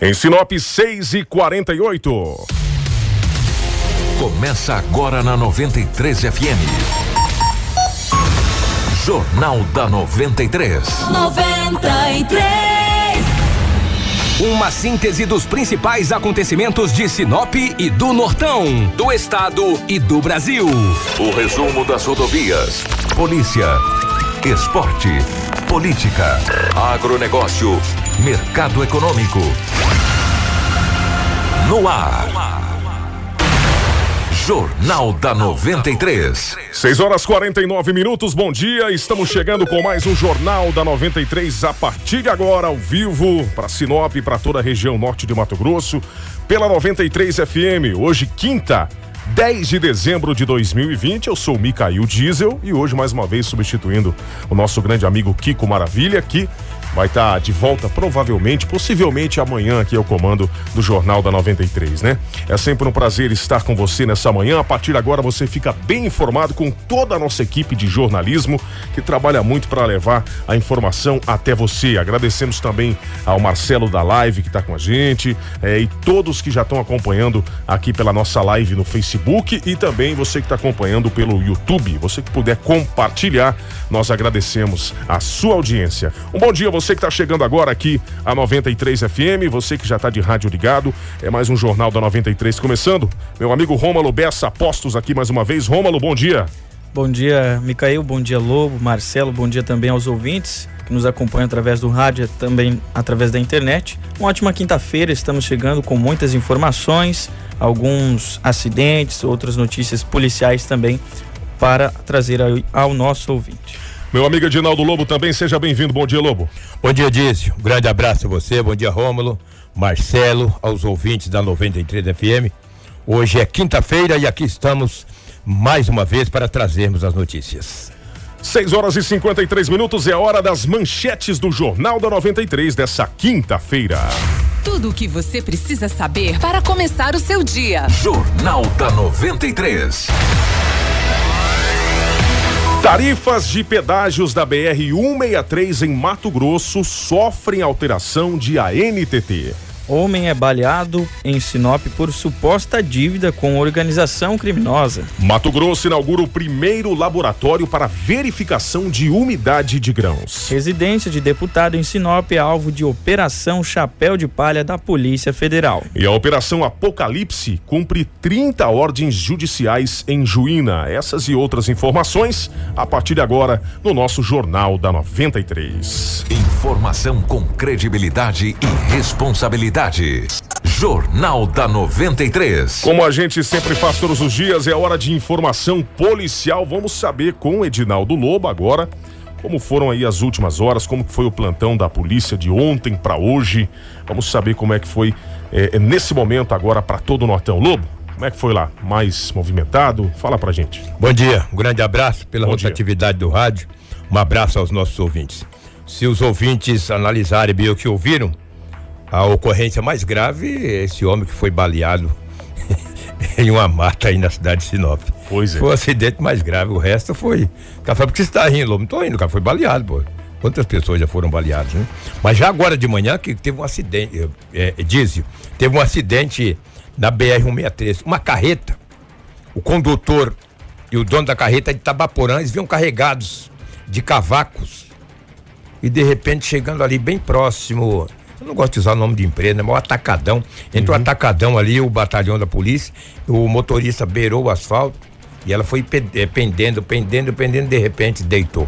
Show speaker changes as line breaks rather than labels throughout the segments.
Em Sinop 6 e 48.
Começa agora na 93 FM. Jornal da 93.
93.
Uma síntese dos principais acontecimentos de Sinop e do Nortão, do estado e do Brasil.
O resumo das rodovias, polícia, esporte, política, agronegócio, mercado econômico. No ar. Jornal da 93.
6 horas 49 minutos, bom dia. Estamos chegando com mais um Jornal da 93 a partir de agora, ao vivo, para Sinop e para toda a região norte de Mato Grosso, pela 93 FM. Hoje, quinta. 10 de dezembro de 2020, eu sou o Micael Diesel e hoje mais uma vez substituindo o nosso grande amigo Kiko Maravilha, que vai estar tá de volta provavelmente, possivelmente amanhã aqui ao comando do Jornal da 93, né? É sempre um prazer estar com você nessa manhã. A partir de agora você fica bem informado com toda a nossa equipe de jornalismo que trabalha muito para levar a informação até você. Agradecemos também ao Marcelo da Live que está com a gente é, e todos que já estão acompanhando aqui pela nossa live no Facebook e também você que está acompanhando pelo YouTube. Você que puder compartilhar, nós agradecemos a sua audiência. Um bom dia a você que está chegando agora aqui a 93 FM, você que já está de rádio ligado, é mais um Jornal da 93 começando. Meu amigo Rômalo Bessa, postos aqui mais uma vez. Rômalo, bom dia.
Bom dia, Micael, bom dia, Lobo, Marcelo, bom dia também aos ouvintes que nos acompanham através do rádio e também através da internet. Uma ótima quinta-feira, estamos chegando com muitas informações, alguns acidentes, outras notícias policiais também para trazer ao nosso ouvinte.
Meu amigo Edinaldo Lobo também, seja bem-vindo. Bom dia, Lobo.
Bom dia, Dízio. Um grande abraço a você. Bom dia, Rômulo, Marcelo, aos ouvintes da 93 FM. Hoje é quinta-feira e aqui estamos mais uma vez para trazermos as notícias.
6 horas e 53 minutos é hora das manchetes do Jornal da 93 dessa quinta-feira.
Tudo o que você precisa saber para começar o seu dia.
Jornal da 93.
Tarifas de pedágios da BR 163 em Mato Grosso sofrem alteração de ANTT.
Homem é baleado em Sinop por suposta dívida com organização criminosa.
Mato Grosso inaugura o primeiro laboratório para verificação de umidade de grãos.
Residência de deputado em Sinop é alvo de Operação Chapéu de Palha da Polícia Federal.
E a Operação Apocalipse cumpre 30 ordens judiciais em Juína. Essas e outras informações a partir de agora no nosso Jornal da 93.
Informação com credibilidade e responsabilidade. Jornal da 93.
Como a gente sempre faz todos os dias, é hora de informação policial. Vamos saber com o Edinaldo Lobo agora como foram aí as últimas horas, como foi o plantão da polícia de ontem para hoje. Vamos saber como é que foi é, nesse momento agora para todo o Nortão. Lobo, como é que foi lá? Mais movimentado? Fala pra gente.
Bom dia, um grande abraço pela Bom rotatividade dia. do rádio. Um abraço aos nossos ouvintes. Se os ouvintes analisarem bem o que ouviram, a ocorrência mais grave é esse homem que foi baleado em uma mata aí na cidade de Sinop.
Pois é.
Foi o acidente mais grave. O resto foi. Cara, por que você está rindo, Lobo? Não tô rindo, o cara foi baleado, pô. Quantas pessoas já foram baleadas, né? Mas já agora de manhã que teve um acidente, é, é, teve um acidente na BR-163. Uma carreta, o condutor e o dono da carreta de Tabaporã, eles vinham carregados de cavacos. E de repente, chegando ali bem próximo eu não gosto de usar o nome de empresa, né? Mas o atacadão. Entre uhum. o atacadão ali, o batalhão da polícia, o motorista beirou o asfalto e ela foi eh, pendendo, pendendo, pendendo, de repente deitou.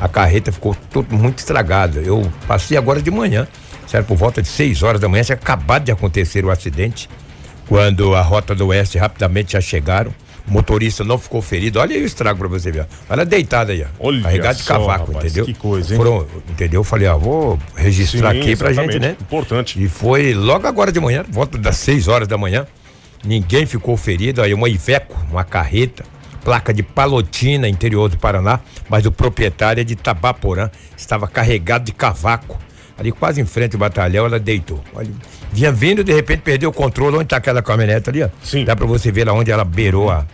A carreta ficou tudo muito estragada. Eu passei agora de manhã, certo? Por volta de 6 horas da manhã, tinha acabado de acontecer o acidente, quando a rota do oeste rapidamente já chegaram. O motorista não ficou ferido. Olha aí o estrago pra você ver. Olha deitada aí, ó. Olha Carregado de cavaco, rapaz, entendeu?
Que coisa, hein?
Foram, entendeu? Eu falei, ó, vou registrar Sim, aqui pra gente, né?
Importante.
E foi logo agora de manhã, volta das 6 horas da manhã. Ninguém ficou ferido. Aí uma Iveco, uma carreta, placa de Palotina, interior do Paraná, mas o proprietário é de Tabaporã, estava carregado de cavaco. Ali quase em frente ao batalhão, ela deitou. Olha, vinha vindo, de repente perdeu o controle. Onde está aquela caminhonete ali? Ó?
Sim.
Dá para você ver lá onde ela beirou a,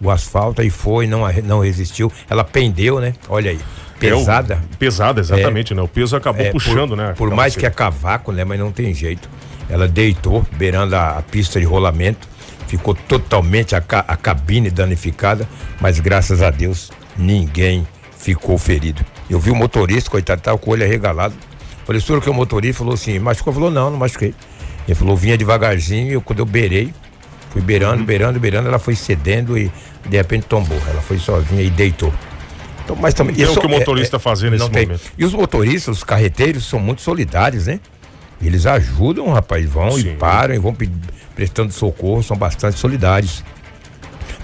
o asfalto e foi, não, não resistiu. Ela pendeu, né? Olha aí. Pesada.
É o, pesada, exatamente, é, né? O peso acabou é, puxando,
por,
né?
Por mais que é cavaco, né? Mas não tem jeito. ela deitou, beirando a, a pista de rolamento, ficou totalmente a, a cabine danificada, mas graças a Deus ninguém ficou ferido. Eu vi o motorista, coitado, tava com o olho arregalado. Falei, senhor, que é o motorista falou assim, machucou? Falou, não, não machuquei. Ele falou, vinha devagarzinho, eu, quando eu beirei, fui beirando, beirando, beirando, ela foi cedendo e de repente tombou. Ela foi sozinha e deitou.
Então, mas também. Não o que o motorista é, fazer nesse momento.
E os motoristas, os carreteiros, são muito solidários, né? Eles ajudam, rapaz, vão Sim. e param e vão prestando socorro, são bastante solidários.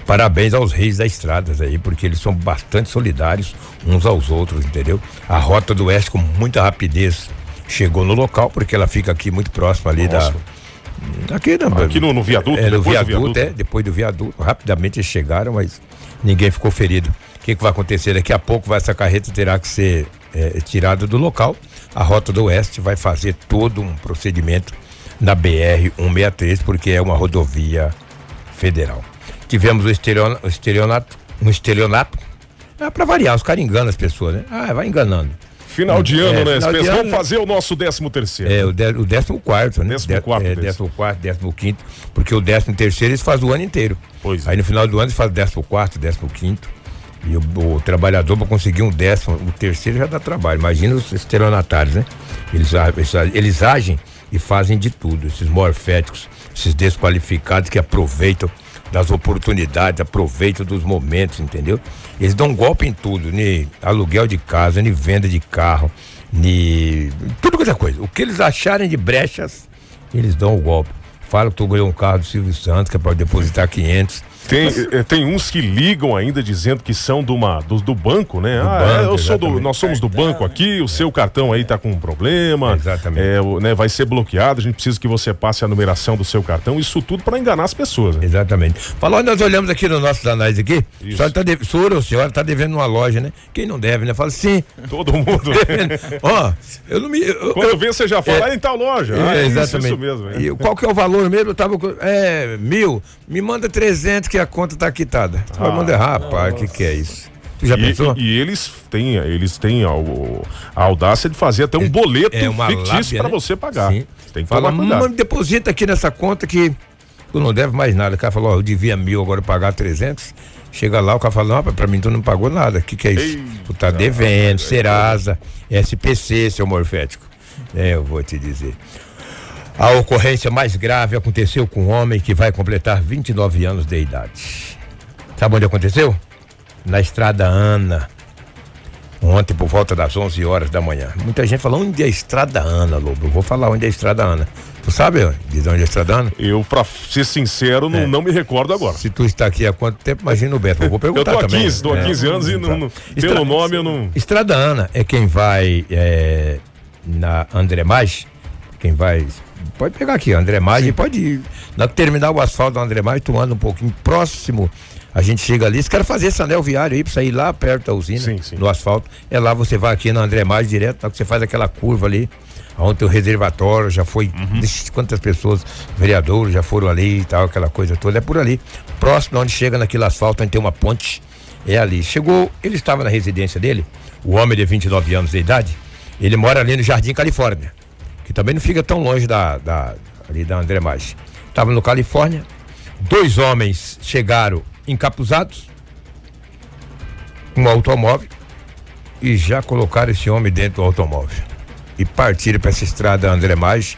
Parabéns aos reis das estradas aí, porque eles são bastante solidários uns aos outros, entendeu? A Rota do Oeste com muita rapidez chegou no local, porque ela fica aqui muito próxima ali Nossa. da.
Aqui, na, aqui no, no viaduto,
é, no viaduto, viaduto, é, depois do viaduto. Rapidamente eles chegaram, mas ninguém ficou ferido. O que, que vai acontecer? Daqui a pouco vai, essa carreta terá que ser é, tirada do local. A Rota do Oeste vai fazer todo um procedimento na BR 163, porque é uma rodovia federal. Tivemos o, estelionato, o estelionato um estelionato. É para variar, os caras enganam as pessoas, né? Ah, vai enganando.
Final de ano, é, né? Vamos ano, fazer o nosso décimo terceiro.
É, o, de, o décimo quarto, né?
Décimo quarto.
É, décimo quarto, décimo quinto, porque o décimo terceiro eles fazem o ano inteiro. Pois é. Aí no final do ano eles fazem décimo quarto, décimo quinto. E o, o trabalhador para conseguir um décimo, o terceiro já dá trabalho. Imagina os estelionatários, né? Eles, eles agem e fazem de tudo. Esses morféticos, esses desqualificados que aproveitam das oportunidades, aproveitam dos momentos, entendeu? Eles dão um golpe em tudo, nem aluguel de casa, nem venda de carro, nem tudo qualquer coisa. O que eles acharem de brechas, eles dão o golpe. Fala que tu ganhou um carro do Silvio Santos, que é para depositar 500
tem, é, tem uns que ligam ainda dizendo que são do, uma, do, do banco, né? Do ah, banco, é, eu sou do, nós somos do banco aqui, o seu cartão aí tá com um problema.
Exatamente.
É, né, vai ser bloqueado, a gente precisa que você passe a numeração do seu cartão, isso tudo para enganar as pessoas. Né?
Exatamente. Falou, nós olhamos aqui no nosso análise aqui, isso. senhora, tá de, senhora, senhora tá devendo uma loja, né? Quem não deve, né? Fala sim.
Todo mundo.
Ó, eu não me. Eu,
Quando eu, vê, você já fala, é, ah, em tal loja.
É, ah, exatamente. Isso, isso mesmo. É. E qual que é o valor mesmo? Eu tava. É, mil. Me manda 300 que a conta tá quitada. Tu ah, vai mandar, rapaz, o que, que é isso?
Tu já e, pensou? E, eles têm, eles têm a, a, audácia de fazer até um boleto é fictício para né? você pagar. Sim.
Você tem que Fala, mano, deposita aqui nessa conta que tu não deve mais nada. O cara falou, ó, eu devia mil, agora pagar 300. Chega lá, o cara fala, não, pra mim tu não pagou nada. O que, que é isso? Ei, tu tá devendo, Serasa, SPC, seu morfético. É, eu vou te dizer. A ocorrência mais grave aconteceu com um homem que vai completar 29 anos de idade. Sabe onde aconteceu? Na estrada Ana. Ontem, por volta das 11 horas da manhã. Muita gente falou onde é a estrada Ana, Lobo. Eu vou falar onde é a estrada Ana. Tu sabe de onde é a estrada Ana?
Eu, pra ser sincero, não, é. não me recordo agora.
Se tu está aqui há quanto tempo, imagina o Beto. Eu vou perguntar eu tô também.
15, tô há 15 é, anos e não, não, Estra... pelo nome eu não.
Estrada Ana é quem vai é, na André Mais, quem vai Pode pegar aqui, André Maggi, pode ir. Na terminar o asfalto do André Maggi, tu anda um pouquinho próximo. A gente chega ali, se quer fazer esse anel viário aí pra sair lá perto da usina, sim, sim. no asfalto. É lá, você vai aqui no André Maggi direto, na que você faz aquela curva ali, onde tem o reservatório, já foi. Uhum. Quantas pessoas, vereadores, já foram ali e tal, aquela coisa toda. É por ali. Próximo onde chega naquele asfalto, onde tem uma ponte. É ali. Chegou, ele estava na residência dele, o homem de 29 anos de idade. Ele mora ali no Jardim Califórnia que também não fica tão longe da, da ali da André Mais. Estava no Califórnia, dois homens chegaram encapuzados, um automóvel e já colocaram esse homem dentro do automóvel e partiram para essa estrada André Mais,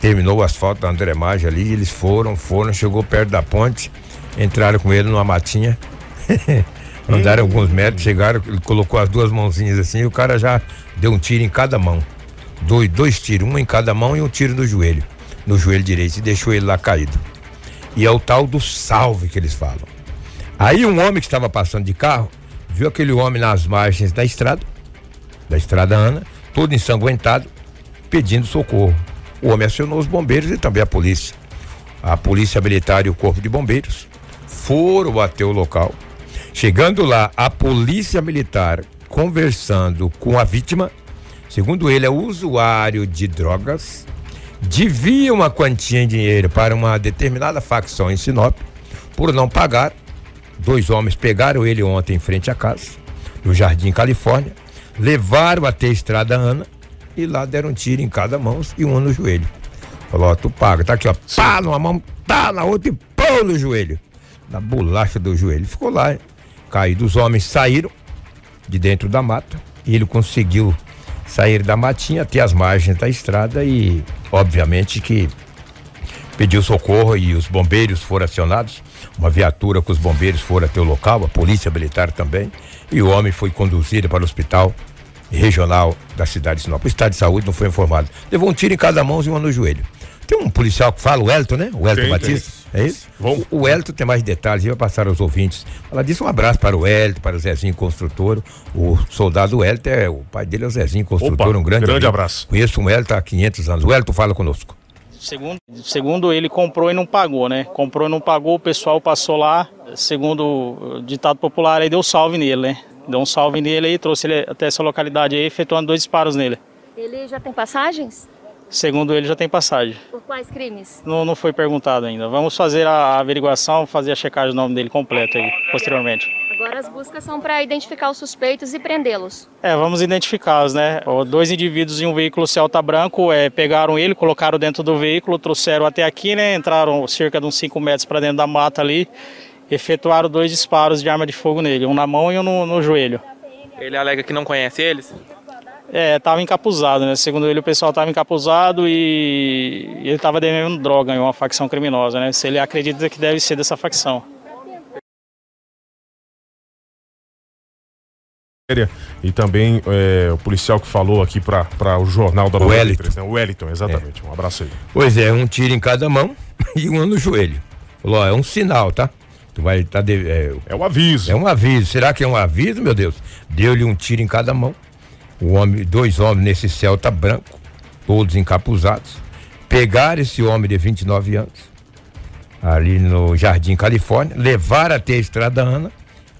terminou o asfalto da André Mais ali, eles foram, foram, chegou perto da ponte, entraram com ele numa matinha. Andaram alguns metros, chegaram, ele colocou as duas mãozinhas assim, e o cara já deu um tiro em cada mão dois, dois tiros, um em cada mão e um tiro no joelho, no joelho direito, e deixou ele lá caído. E é o tal do salve que eles falam. Aí um homem que estava passando de carro, viu aquele homem nas margens da estrada, da estrada Ana, todo ensanguentado, pedindo socorro. O homem acionou os bombeiros e também a polícia. A polícia militar e o corpo de bombeiros foram até o local. Chegando lá, a polícia militar conversando com a vítima, Segundo ele, é usuário de drogas, devia uma quantia em dinheiro para uma determinada facção em Sinop, por não pagar. Dois homens pegaram ele ontem em frente à casa, no Jardim Califórnia, levaram até a Estrada Ana e lá deram um tiro em cada mão e um no joelho. Falou, ó, tu paga, tá aqui, ó, pá numa mão, tá na outra e pô no joelho. Na bolacha do joelho. Ficou lá, hein? caído. Os homens saíram de dentro da mata e ele conseguiu sair da matinha até as margens da estrada e, obviamente, que pediu socorro e os bombeiros foram acionados. Uma viatura com os bombeiros foram até o local, a polícia militar também. E o homem foi conduzido para o hospital regional da cidade de Sinop. O estado de saúde não foi informado. Levou um tiro em cada mão e uma no joelho. Tem um policial que fala, o Elton, né? O Elton
Tem,
Batista.
tem.
É isso?
Bom.
O, o Elton tem mais detalhes, e vai passar aos ouvintes. Ela disse um abraço para o Elton, para o Zezinho Construtor. O soldado Elton, é, o pai dele é o Zezinho Construtor,
Opa,
um grande
grande
amigo.
abraço.
Conheço o Elton há 500 anos. O Elton fala conosco.
Segundo, segundo ele comprou e não pagou, né? Comprou e não pagou, o pessoal passou lá, segundo o ditado popular, aí deu salve nele, né? Deu um salve nele aí, trouxe ele até essa localidade aí, efetuando dois disparos nele.
Ele já tem passagens?
Segundo ele, já tem passagem.
Por quais crimes?
Não, não foi perguntado ainda. Vamos fazer a averiguação, fazer a checagem do nome dele completo aí, posteriormente.
Agora as buscas são para identificar os suspeitos e prendê-los.
É, vamos identificá-los, né? Dois indivíduos em um veículo Celta branco é, pegaram ele, colocaram dentro do veículo, trouxeram até aqui, né? Entraram cerca de uns 5 metros para dentro da mata ali, efetuaram dois disparos de arma de fogo nele, um na mão e um no, no joelho.
Ele alega que não conhece eles?
É, tava encapuzado, né? Segundo ele, o pessoal tava encapuzado e ele tava devendo droga em uma facção criminosa, né? Se ele acredita que deve ser dessa facção.
E também é, o policial que falou aqui para o jornal da 93, né? O Wellington, exatamente. Um abraço aí.
Pois é, um tiro em cada mão e um no joelho. Falou, ó, é um sinal, tá? Tu vai tá de- é,
É o aviso.
é um aviso. Será que é um aviso, meu Deus? Deu-lhe um tiro em cada mão. O homem, dois homens nesse Celta branco, todos encapuzados. Pegaram esse homem de 29 anos, ali no Jardim Califórnia, levaram até a Estrada Ana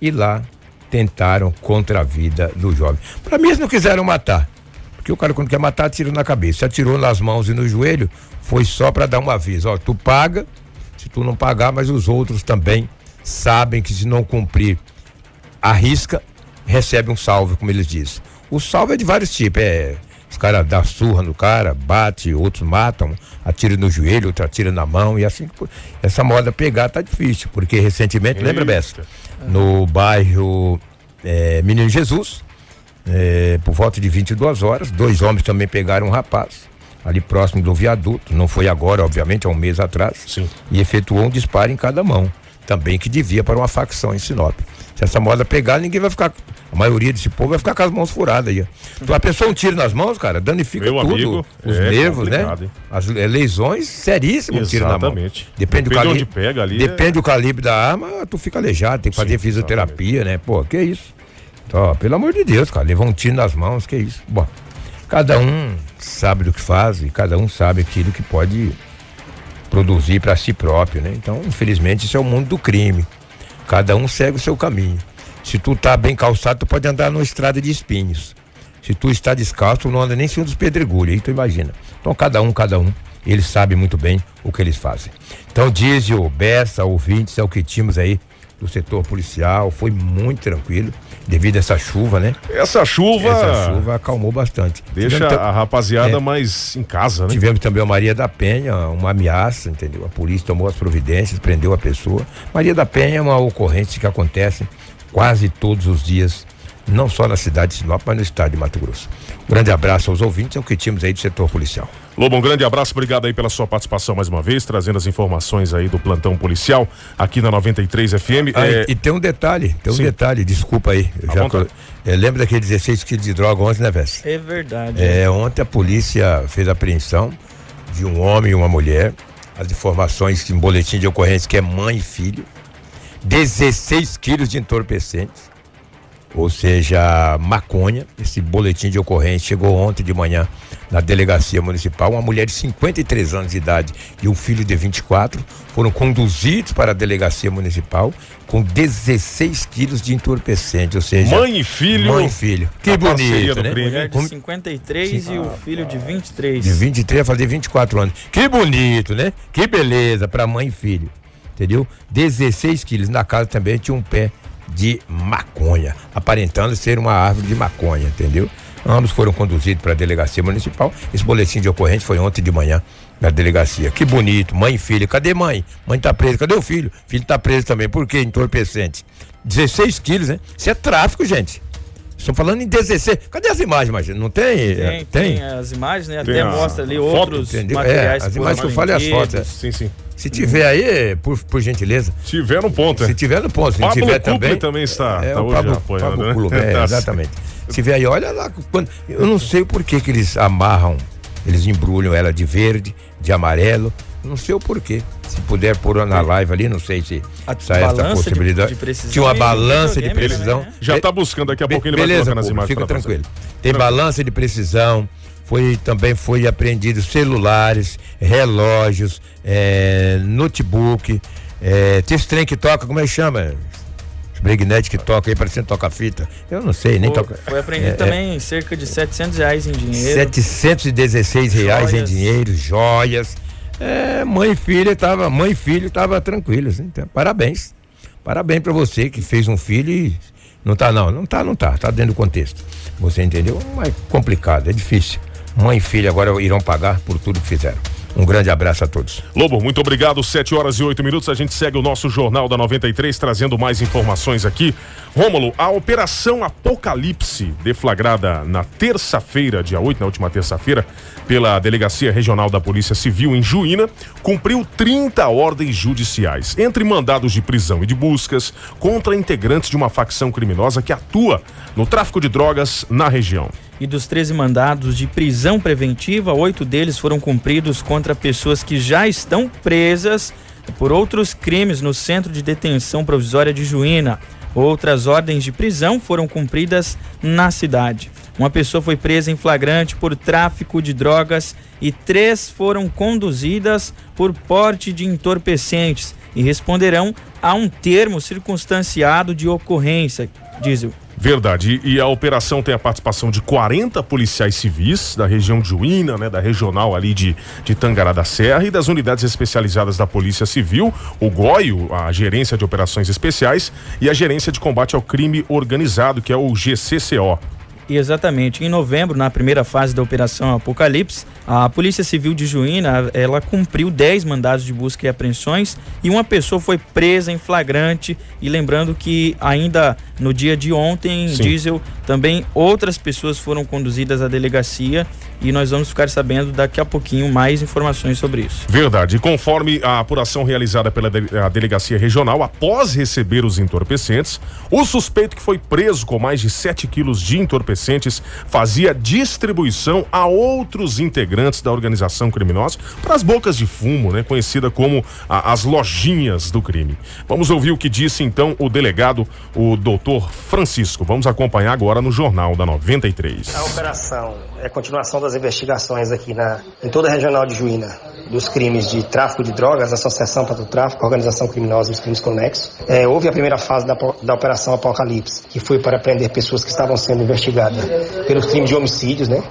e lá tentaram contra a vida do jovem. Para mim, eles não quiseram matar. Porque o cara, quando quer matar, atira na cabeça. Atirou nas mãos e no joelho, foi só para dar um aviso. Ó, tu paga, se tu não pagar, mas os outros também sabem que se não cumprir a risca, recebe um salve, como eles dizem. O salve é de vários tipos. É, os caras dão surra no cara, bate, outros matam, atira no joelho, outro atira na mão. E assim, por- essa moda pegar tá difícil. Porque recentemente, lembra, Bessa? No bairro é, Menino Jesus, é, por volta de 22 horas, dois homens também pegaram um rapaz. Ali próximo do viaduto, não foi agora, obviamente, há um mês atrás,
Sim.
e efetuou um disparo em cada mão, também que devia para uma facção em Sinop. Se essa moda pegar, ninguém vai ficar, a maioria desse povo vai ficar com as mãos furadas aí. ó. Então a pessoa um tiro nas mãos, cara, danifica
Meu
tudo,
amigo,
os
é
nervos, né?
hein?
As é, lesões seríssimas, um tiro na mão.
Exatamente.
Depende, do
Depende
calibre.
onde pega ali,
Depende
é-
do calibre da arma, tu fica aleijado, tem que fazer
Sim,
fisioterapia, né? Pô, que isso? Então, ó, pelo amor de Deus, cara, levou um tiro nas mãos, que isso? Bom, cada um sabe do que faz e cada um sabe aquilo que pode produzir para si próprio, né? Então, infelizmente, isso é o mundo do crime. Cada um segue o seu caminho. Se tu tá bem calçado, tu pode andar numa estrada de espinhos. Se tu está descalço, tu não anda nem em cima dos pedregulhos, aí tu imagina. Então, cada um, cada um, eles sabem muito bem o que eles fazem. Então, diz o Bessa, ouvintes, é o que tínhamos aí do setor policial, foi muito tranquilo, devido a essa chuva, né?
Essa chuva,
Essa chuva acalmou bastante.
deixa
Tivemos,
a rapaziada
É.
mais em casa, né?
tivemos também a Maria da Penha, uma ameaça, entendeu? A polícia tomou as providências, prendeu a pessoa. Maria da Penha é uma ocorrência que acontece quase todos os dias, não só na cidade de Sinop, mas no estado de Mato Grosso. Um grande abraço aos ouvintes, é o que tínhamos aí do setor policial.
Lobo, um grande abraço, obrigado aí pela sua participação mais uma vez, trazendo as informações aí do plantão policial aqui na 93 FM.
Ah,
É,
e, e tem um detalhe, tem um
Sim.
detalhe, desculpa aí. Eu já tô- é, lembra daquele 16 quilos de droga ontem, né, Vessa?
É verdade.
É, ontem a polícia fez a apreensão de um homem e uma mulher. As informações que em boletim de ocorrência que é mãe e filho. 16 quilos de entorpecentes. Ou seja, maconha. Esse boletim de ocorrência chegou ontem de manhã na delegacia municipal. Uma mulher de 53 anos de idade e um filho de 24 foram conduzidos para a delegacia municipal com 16 quilos de entorpecente. Ou seja,
Mãe e filho.
Mãe e filho. Que
A
bonito, né?
crime.
Mulher de
Como-
53 e o filho de 23.
De 23 a fazer 24 anos. Que bonito, né? Que beleza para mãe e filho. Entendeu? 16 quilos. Na casa também tinha um pé de maconha, aparentando ser uma árvore de maconha, entendeu? Ambos foram conduzidos para a delegacia municipal. Esse boletim de ocorrência foi ontem de manhã Na delegacia. Que bonito, mãe e filho. Cadê mãe? Mãe tá presa. Cadê o filho? Filho tá preso também. Por quê? Entorpecente. 16 quilos, né? Isso é tráfico, gente. Estão falando em 16. Cadê as imagens, imagina? Não tem?
Tem,
É,
tem as imagens, né?
Tem
Até
a
mostra ali
foto,
outros
entendeu?
materiais.
É, as imagens que eu falei, as
vendidos.
fotos,
Sim, sim.
Se tiver aí, por, por gentileza.
Tiver no ponto, é.
Se tiver no ponto, se
Pablo
tiver também.
também está,
É,
tá
o
hoje
Pablo,
apoiando,
Pablo
né?
Clube, é,
Tá
exatamente. Se tiver aí, olha lá. Quando, eu não sei por que, que eles amarram, eles embrulham ela de verde, de amarelo. Não sei o porquê. Se puder pôr na live ali, não sei se,
A
se há essa
de-
possibilidade.
de precisão
Tinha uma balança de precisão.
né?
Já tá buscando, daqui a
Be-
pouco ele vai
beleza,
colocar nas imagens
Fica tranquilo. Tem balança de precisão. Foi, também foi apreendido celulares, relógios, é, notebook. É, tem esse trem que toca, como é que chama? Breguinete que toca aí, parecendo toca-fita. Eu não sei, nem
Foi,
toca.
foi apreendido
É, é,
também cerca de 700 reais em dinheiro.
716 reais em
Joias.
dinheiro, joias. É, mãe e filha tava, mãe e filho tava tranquilos. Então, parabéns. Parabéns para você que fez um filho e não tá não, não tá, não tá, tá dentro do contexto. Você entendeu? Mas complicado, é difícil. Mãe e filha agora irão pagar por tudo que fizeram. Um grande abraço a todos.
Lobo, muito obrigado. 7 horas e 8 minutos. A gente segue o nosso Jornal da 93, trazendo mais informações aqui. Rômulo, a Operação Apocalipse, deflagrada na terça-feira, dia 8, na última terça-feira, pela Delegacia Regional da Polícia Civil em Juína, cumpriu 30 ordens judiciais, entre mandados de prisão e de buscas contra integrantes de uma facção criminosa que atua no tráfico de drogas na região.
E dos 13 mandados de prisão preventiva, oito deles foram cumpridos contra pessoas que já estão presas por outros crimes no Centro de Detenção Provisória de Juína. Outras ordens de prisão foram cumpridas na cidade. Uma pessoa foi presa em flagrante por tráfico de drogas e três foram conduzidas por porte de entorpecentes e responderão a um termo circunstanciado de ocorrência, diz o
Verdade. E a operação tem a participação de 40 policiais civis da região de Juína, né, da regional ali de, de Tangará da Serra e das unidades especializadas da Polícia Civil, o GOIO, a Gerência de Operações Especiais, e a Gerência de Combate ao Crime Organizado, que é o GCCO.
Exatamente, em novembro, na primeira fase da Operação Apocalipse, a Polícia Civil de Juína, ela cumpriu 10 mandados de busca e apreensões e uma pessoa foi presa em flagrante. E lembrando que ainda no dia de ontem, em
Sim.
Diesel, também outras pessoas foram conduzidas à delegacia e nós vamos ficar sabendo daqui a pouquinho mais informações sobre isso.
Verdade. E conforme a apuração realizada pela de- a delegacia regional, após receber os entorpecentes, o suspeito que foi preso com mais de 7 quilos de entorpecentes fazia distribuição a outros integrantes da organização criminosa para as bocas de fumo, né? Conhecida como a- as lojinhas do crime. Vamos ouvir o que disse então o delegado, o doutor Francisco. Vamos acompanhar agora no Jornal da 93.
A operação é continuação das investigações aqui na, em toda a regional de Juína, dos crimes de tráfico de drogas, associação para o tráfico, organização criminosa e os crimes conexos. É, houve a primeira fase da, da Operação Apocalipse, que foi para prender pessoas que estavam sendo investigadas pelos crimes de homicídios, né?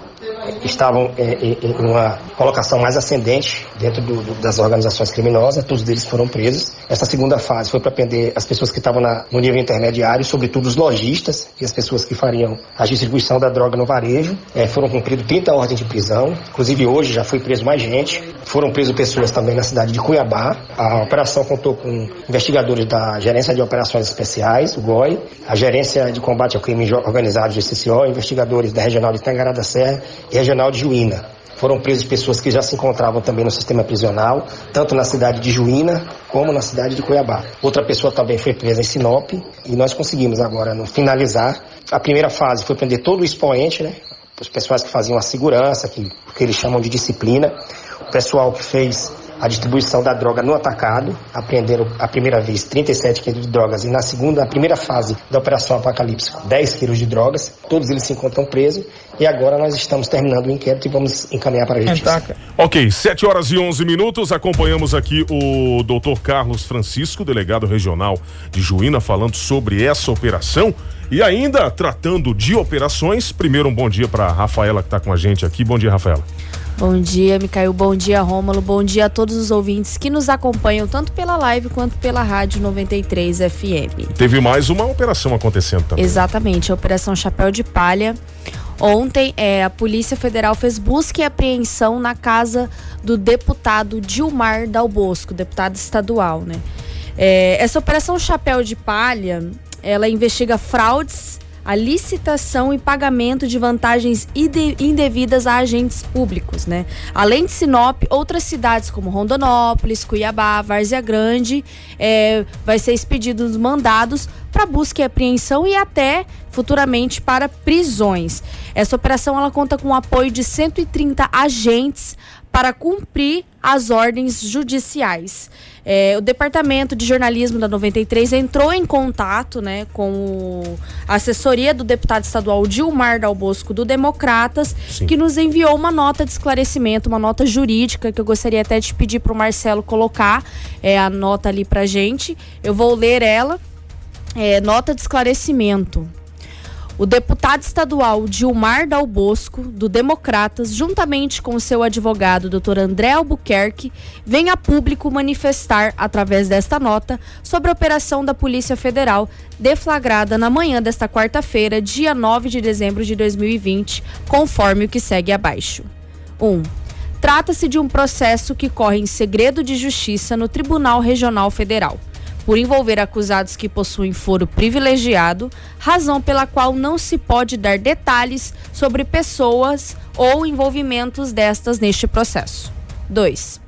Estavam é, é, em uma colocação mais ascendente dentro do- do- das organizações criminosas, todos eles foram presos. Essa segunda fase foi para prender as pessoas que estavam no nível intermediário, sobretudo os lojistas e as pessoas que fariam a distribuição da droga no varejo. É, foram cumpridas 30 ordens de prisão, inclusive hoje já foi preso mais gente. Foram presos pessoas também na cidade de Cuiabá. A operação contou com investigadores da Gerência de Operações Especiais, o GOI, a Gerência de Combate ao Crime Organizado, GCCO, investigadores da Regional de Tangará da Serra Regional de Juína. Foram presos pessoas que já se encontravam também no sistema prisional, tanto na cidade de Juína como na cidade de Cuiabá. Outra pessoa também foi presa em Sinop e nós conseguimos agora no, finalizar. A primeira fase foi prender todo o expoente, né? Os pessoais que faziam a segurança, que, que eles chamam de disciplina, o pessoal que fez a distribuição da droga no atacado, apreenderam a primeira vez 37 quilos de drogas e na segunda, a primeira fase da Operação Apocalipse, 10 quilos de drogas. Todos eles se encontram presos e agora nós estamos terminando o inquérito e vamos encaminhar para a justiça.
Ok, 7 horas e 11 minutos. Acompanhamos aqui o doutor Carlos Francisco, delegado regional de Juína, falando sobre essa operação. E ainda tratando de operações, primeiro um bom dia para Rafaela que está com a gente aqui. Bom dia, Rafaela.
Bom dia, Micael. Bom dia, Rômulo. Bom dia a todos os ouvintes que nos acompanham tanto pela live quanto pela Rádio 93 FM.
Teve mais uma operação acontecendo também.
Exatamente, a Operação Chapéu de Palha. Ontem, é, a Polícia Federal fez busca e apreensão na casa do deputado Dilmar Dal Bosco, deputado estadual, né? É, essa operação Chapéu de Palha, ela investiga fraudes a licitação e pagamento de vantagens indevidas a agentes públicos, né? Além de Sinop, outras cidades como Rondonópolis, Cuiabá, Várzea Grande, é, vai ser expedidos mandados para busca e apreensão e até futuramente para prisões. Essa operação ela conta com o apoio de 130 agentes para cumprir as ordens judiciais. É, o Departamento de Jornalismo da 93 entrou em contato né, com a assessoria do deputado estadual Dilmar Dal Bosco do Democratas, Sim. que nos enviou uma nota de esclarecimento, uma nota jurídica, que eu gostaria até de pedir para o Marcelo colocar é, a nota ali para gente. Eu vou ler ela. É, nota de esclarecimento. O deputado estadual Dilmar Dal Bosco, do Democratas, juntamente com seu advogado, Dr. André Albuquerque, vem a público manifestar, através desta nota, sobre a operação da Polícia Federal deflagrada na manhã desta quarta-feira, dia 9 de dezembro de 2020, conforme o que segue abaixo. 1. Um, Trata-se de um processo que corre em segredo de justiça no Tribunal Regional Federal por envolver acusados que possuem foro privilegiado, razão pela qual não se pode dar detalhes sobre pessoas ou envolvimentos destas neste processo. 2.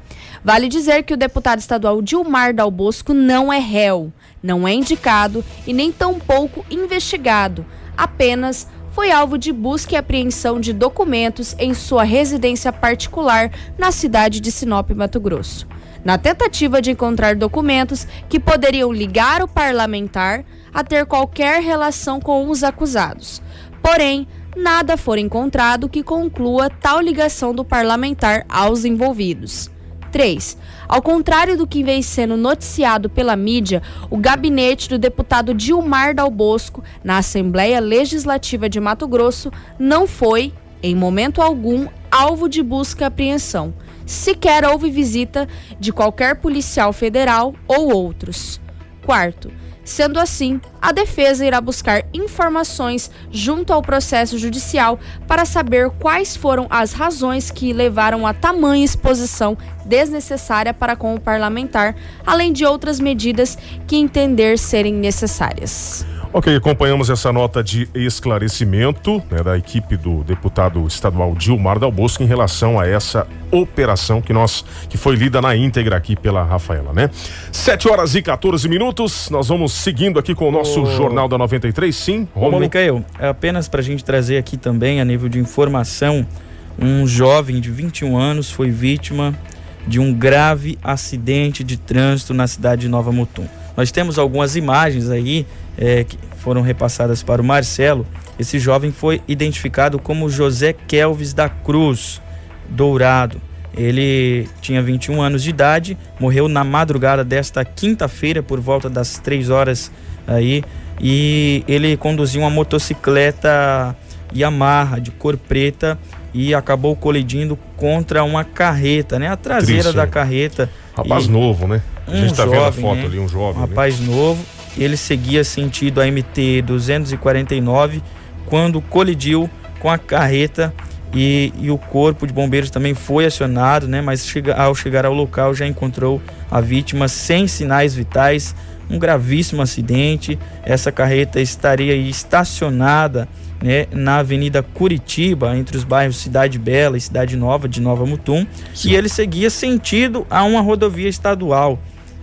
Vale dizer que o deputado estadual Dilmar Dal Bosco não é réu, não é indicado e nem tampouco investigado, apenas foi alvo de busca e apreensão de documentos em sua residência particular na cidade de Sinop, Mato Grosso na tentativa de encontrar documentos que poderiam ligar o parlamentar a ter qualquer relação com os acusados. Porém, nada foi encontrado que conclua tal ligação do parlamentar aos envolvidos. 3. Ao contrário do que vem sendo noticiado pela mídia, o gabinete do deputado Dilmar Dal Bosco, na Assembleia Legislativa de Mato Grosso, não foi, em momento algum, alvo de busca e apreensão sequer houve visita de qualquer policial federal ou outros. Quarto, Sendo assim, a defesa irá buscar informações junto ao processo judicial para saber quais foram as razões que levaram a tamanha exposição desnecessária para com o parlamentar, além de outras medidas que entender serem necessárias.
Ok, acompanhamos essa nota de esclarecimento né, da equipe do deputado estadual Dilmar Dal Bosco em relação a essa operação que nós que foi lida na íntegra aqui pela Rafaela, né? 7 horas e 14 minutos. Nós vamos seguindo aqui com o nosso Jornal da 93, sim.
Romulo. Ô, Micael, é apenas para a gente trazer aqui também a nível de informação, um jovem de 21 anos foi vítima de um grave acidente de trânsito na cidade de Nova Mutum. Nós temos algumas imagens aí é, que foram repassadas para o Marcelo. Esse jovem foi identificado como José Kelvis da Cruz Dourado. Ele tinha 21 anos de idade, morreu na madrugada desta quinta-feira por volta das 3 horas aí e ele conduzia uma motocicleta Yamaha de cor preta e acabou colidindo contra uma carreta, né? A traseira Triste, da é. carreta.
Rapaz
e
novo, né?
A gente tá jovem, vendo a foto né? ali, um jovem. Um né? rapaz né? novo. Ele seguia sentido a MT 249 quando colidiu com a carreta e, e, o corpo de bombeiros também foi acionado, né? Mas chega, ao chegar ao local já encontrou a vítima sem sinais vitais, um gravíssimo acidente. Essa carreta estaria estacionada né, na Avenida Curitiba, entre os bairros Cidade Bela e Cidade Nova de Nova Mutum, Sim. e ele seguia sentido a uma rodovia estadual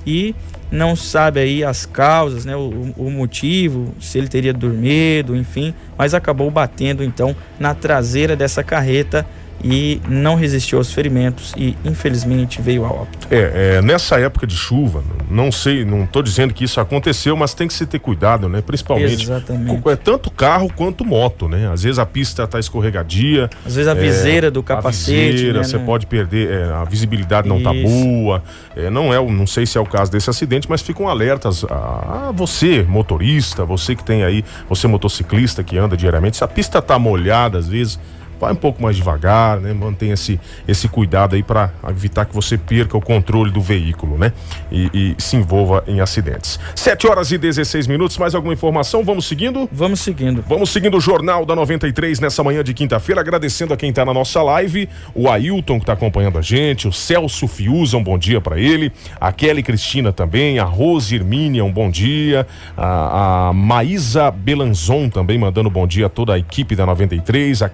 e não sabe aí as causas, né, o, o, motivo, se ele teria dormido, enfim, mas acabou batendo então na traseira dessa carreta e não resistiu aos ferimentos e infelizmente veio a óbito.
É, é, nessa época de chuva, não sei, não estou dizendo que isso aconteceu, mas tem que se ter cuidado, né? Principalmente
Exatamente.
é tanto carro quanto moto, né? Às vezes a pista está escorregadia.
Às vezes a viseira é, do capacete,
a viseira, né? você né? pode perder, é, a visibilidade não está boa. É, não é, não sei se é o caso desse acidente, mas ficam alertas a, a, você, motorista, você que tem aí, você motociclista que anda diariamente, se a pista está molhada às vezes vai um pouco mais devagar, né? Mantenha esse, esse cuidado aí para evitar que você perca o controle do veículo, né? E, e, se envolva em acidentes. 7 horas e 16 minutos, mais alguma informação? Vamos seguindo?
Vamos seguindo.
Vamos seguindo o Jornal da 93 nessa manhã de quinta-feira, agradecendo a quem está na nossa live, o Ailton que está acompanhando a gente, o Celso Fiuza, um bom dia para ele, a Kelly Cristina também, a Rose Hermínia, um bom dia, a, a Maísa Belanzon também mandando bom dia a toda a equipe da 93, a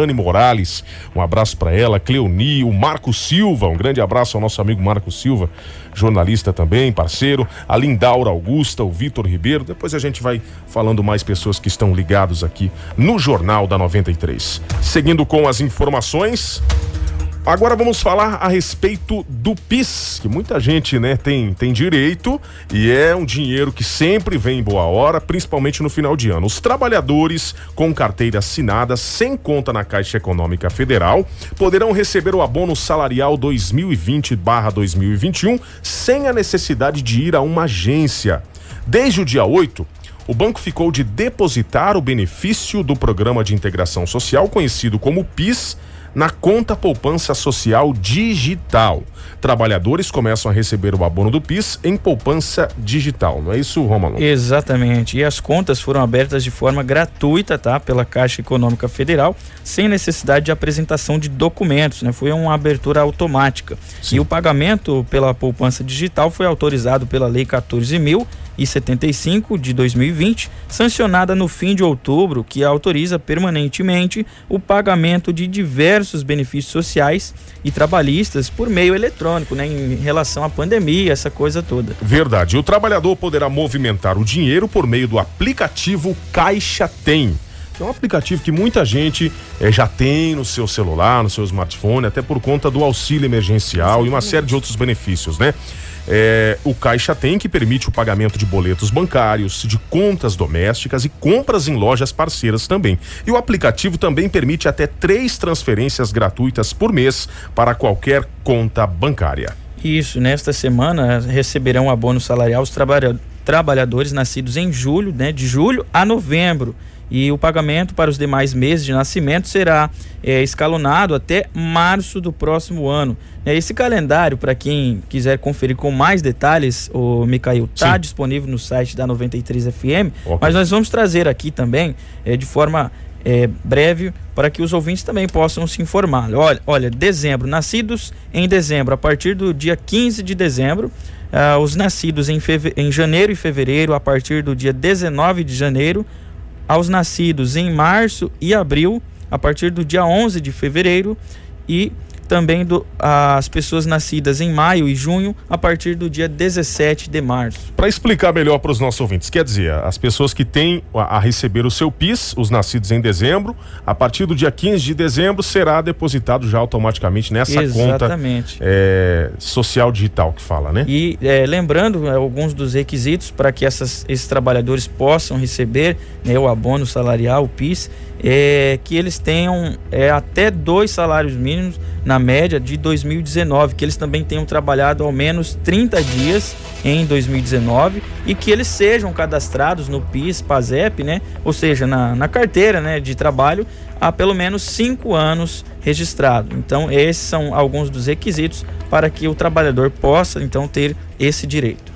Cristiane Morales, um abraço para ela, Cleoni, o Marco Silva, um grande abraço ao nosso amigo Marco Silva, jornalista também, parceiro, a Lindaura Augusta, o Vitor Ribeiro. Depois a gente vai falando mais pessoas que estão ligados aqui no Jornal da 93. Seguindo com as informações. Agora vamos falar a respeito do PIS, que muita gente, né, tem, tem direito e é um dinheiro que sempre vem em boa hora, principalmente no final de ano. Os trabalhadores com carteira assinada sem conta na Caixa Econômica Federal poderão receber o abono salarial 2020/2021 sem a necessidade de ir a uma agência. Desde o dia 8, o banco ficou de depositar o benefício do Programa de Integração Social, conhecido como PIS, na conta poupança social digital. Trabalhadores começam a receber o abono do PIS em poupança digital, não é isso, Romano?
Exatamente. E as contas foram abertas de forma gratuita, tá? Pela Caixa Econômica Federal, sem necessidade de apresentação de documentos, né? Foi uma abertura automática. Sim. E o pagamento pela poupança digital foi autorizado pela Lei 14.000 e 75 de 2020, sancionada no fim de outubro, que autoriza permanentemente o pagamento de diversos benefícios sociais e trabalhistas por meio eletrônico, né, em relação à pandemia, essa coisa toda.
Verdade. O trabalhador poderá movimentar o dinheiro por meio do aplicativo Caixa Tem. É um aplicativo que muita gente eh, já tem no seu celular, no seu smartphone, até por conta do auxílio emergencial e uma série de outros benefícios, né? É, o Caixa tem que permite o pagamento de boletos bancários, de contas domésticas e compras em lojas parceiras também. E o aplicativo também permite até três transferências gratuitas por mês para qualquer conta bancária.
Isso, nesta semana receberão abono salarial os trabalha trabalhadores nascidos em julho, né, de julho a novembro e o pagamento para os demais meses de nascimento será é, escalonado até março do próximo ano. É, esse calendário, para quem quiser conferir com mais detalhes, o Micael, está disponível no site da 93FM, okay. mas nós vamos trazer aqui também é, de forma é, breve para que os ouvintes também possam se informar. Olha, olha, dezembro, nascidos em dezembro, a partir do dia 15 de dezembro, uh, os nascidos em, em janeiro e fevereiro, a partir do dia 19 de janeiro, aos nascidos em março e abril, a partir do dia 11 de fevereiro, e também do, as pessoas nascidas em maio e junho a partir do dia 17 de março.
Para explicar melhor para os nossos ouvintes, quer dizer, as pessoas que têm a, a, receber o seu PIS, os nascidos em dezembro, a partir do dia 15 de dezembro será depositado já automaticamente nessa
Exatamente.
conta é, social digital que fala, né?
E é, lembrando é, alguns dos requisitos para que essas, esses trabalhadores possam receber né, o abono salarial, o PIS, é que eles tenham é, até dois salários mínimos na média de 2019, que eles também tenham trabalhado ao menos 30 dias em 2019 e que eles sejam cadastrados no PIS, PASEP, né? Ou seja, na, na carteira né, de trabalho há pelo menos cinco anos registrado. Então, esses são alguns dos requisitos para que o trabalhador possa então ter esse direito.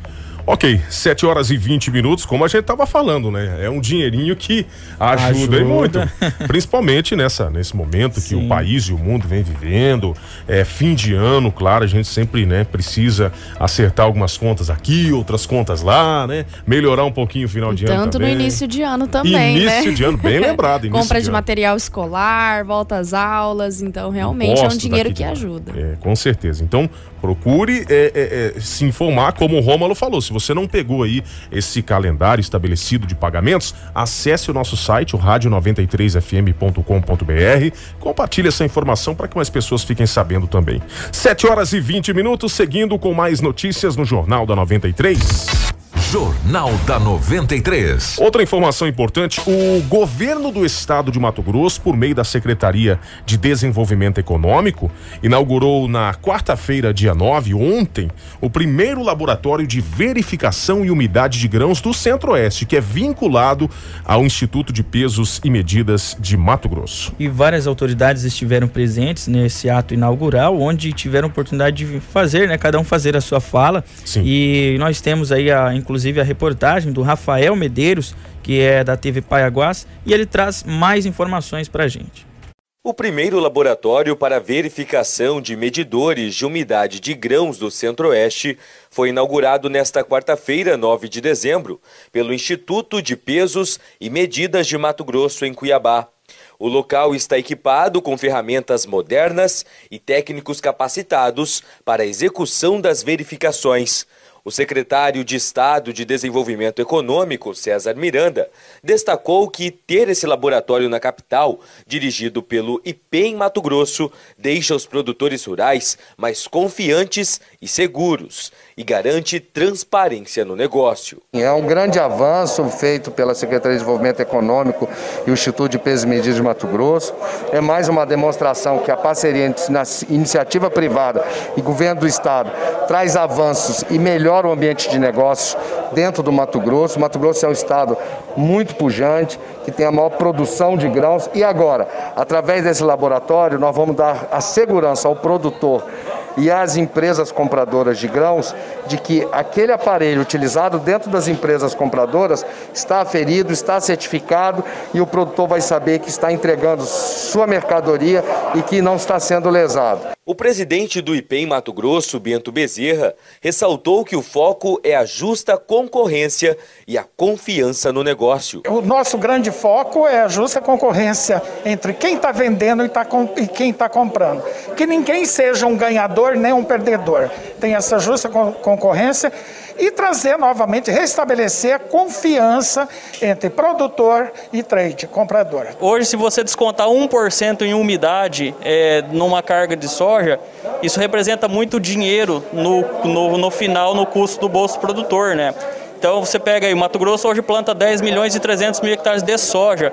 Ok, 7 horas e 20 minutos, como a gente estava falando, né? É um dinheirinho que ajuda, ajuda. muito. Principalmente nessa, nesse momento Sim. que o país e o mundo vem vivendo. É fim de ano, claro, a gente sempre né, precisa acertar algumas contas aqui, outras contas lá, né? Melhorar um pouquinho o final
e
de ano.
Tanto no início de ano também.
Início
né?
de ano, bem lembrado.
Compra de,
de
material escolar, volta às aulas, então realmente é um dinheiro que ajuda.
É, com certeza. Então, procure é, é, é, se informar, como o Rômulo falou. Se você não pegou aí esse calendário estabelecido de pagamentos, acesse o nosso site, o rádio93fm.com.br. Compartilhe essa informação para que mais pessoas fiquem sabendo também. 7 horas e 20 minutos, seguindo com mais notícias no Jornal da 93.
Jornal da 93.
Outra informação importante: o governo do estado de Mato Grosso, por meio da Secretaria de Desenvolvimento Econômico, inaugurou na quarta-feira, dia 9, ontem, o primeiro laboratório de verificação e umidade de grãos do Centro-Oeste, que é vinculado ao Instituto de Pesos e Medidas de Mato Grosso.
E várias autoridades estiveram presentes nesse ato inaugural, onde tiveram oportunidade de fazer, né, cada um fazer a sua fala.
Sim.
E nós temos aí a, inclusive a reportagem do Rafael Medeiros, que é da TV Paiaguás, e ele traz mais informações para a gente.
O primeiro laboratório para verificação de medidores de umidade de grãos do Centro-Oeste foi inaugurado nesta quarta-feira, 9 de dezembro, pelo Instituto de Pesos e Medidas de Mato Grosso, em Cuiabá. O local está equipado com ferramentas modernas e técnicos capacitados para a execução das verificações. O secretário de Estado de Desenvolvimento Econômico, César Miranda, destacou que ter esse laboratório na capital, dirigido pelo IPEM Mato Grosso, deixa os produtores rurais mais confiantes e seguros e garante transparência no negócio.
É um grande avanço feito pela Secretaria de Desenvolvimento Econômico e o Instituto de Pesos e Medidas de Mato Grosso. É mais uma demonstração que a parceria entre iniciativa privada e governo do Estado traz avanços e melhora o ambiente de negócios dentro do Mato Grosso. O Mato Grosso é um estado muito pujante, que tem a maior produção de grãos. E agora, através desse laboratório, nós vamos dar a segurança ao produtor e às empresas compradoras de grãos de que aquele aparelho utilizado dentro das empresas compradoras está aferido, está certificado e o produtor vai saber que está entregando sua mercadoria e que não está sendo lesado.
O presidente do IPEM Mato Grosso, Bento Bezerra, ressaltou que o foco é a justa concorrência e a confiança no negócio.
O nosso grande foco é a justa concorrência entre quem está vendendo e, tá e quem está comprando. Que ninguém seja um ganhador nem um perdedor. Tem essa justa concorrência e trazer novamente, restabelecer a confiança entre produtor e trade, comprador.
Hoje, se você descontar 1% em umidade é, numa carga de soja, isso representa muito dinheiro no, no, no final, no custo do bolso produtor, né? Então você pega aí, Mato Grosso hoje planta 10 milhões e 300 mil hectares de soja.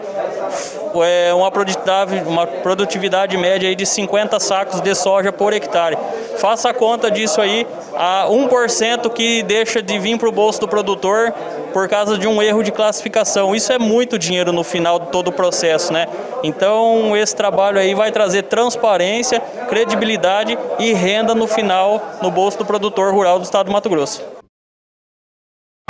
É uma produtividade, uma produtividade média aí de 50 sacos de soja por hectare. Faça a conta disso aí, a 1% que deixa de vir para o bolso do produtor por causa de um erro de classificação. Isso é muito dinheiro no final de todo o processo, né? Então esse trabalho aí vai trazer transparência, credibilidade e renda no final no bolso do produtor rural do estado do Mato Grosso.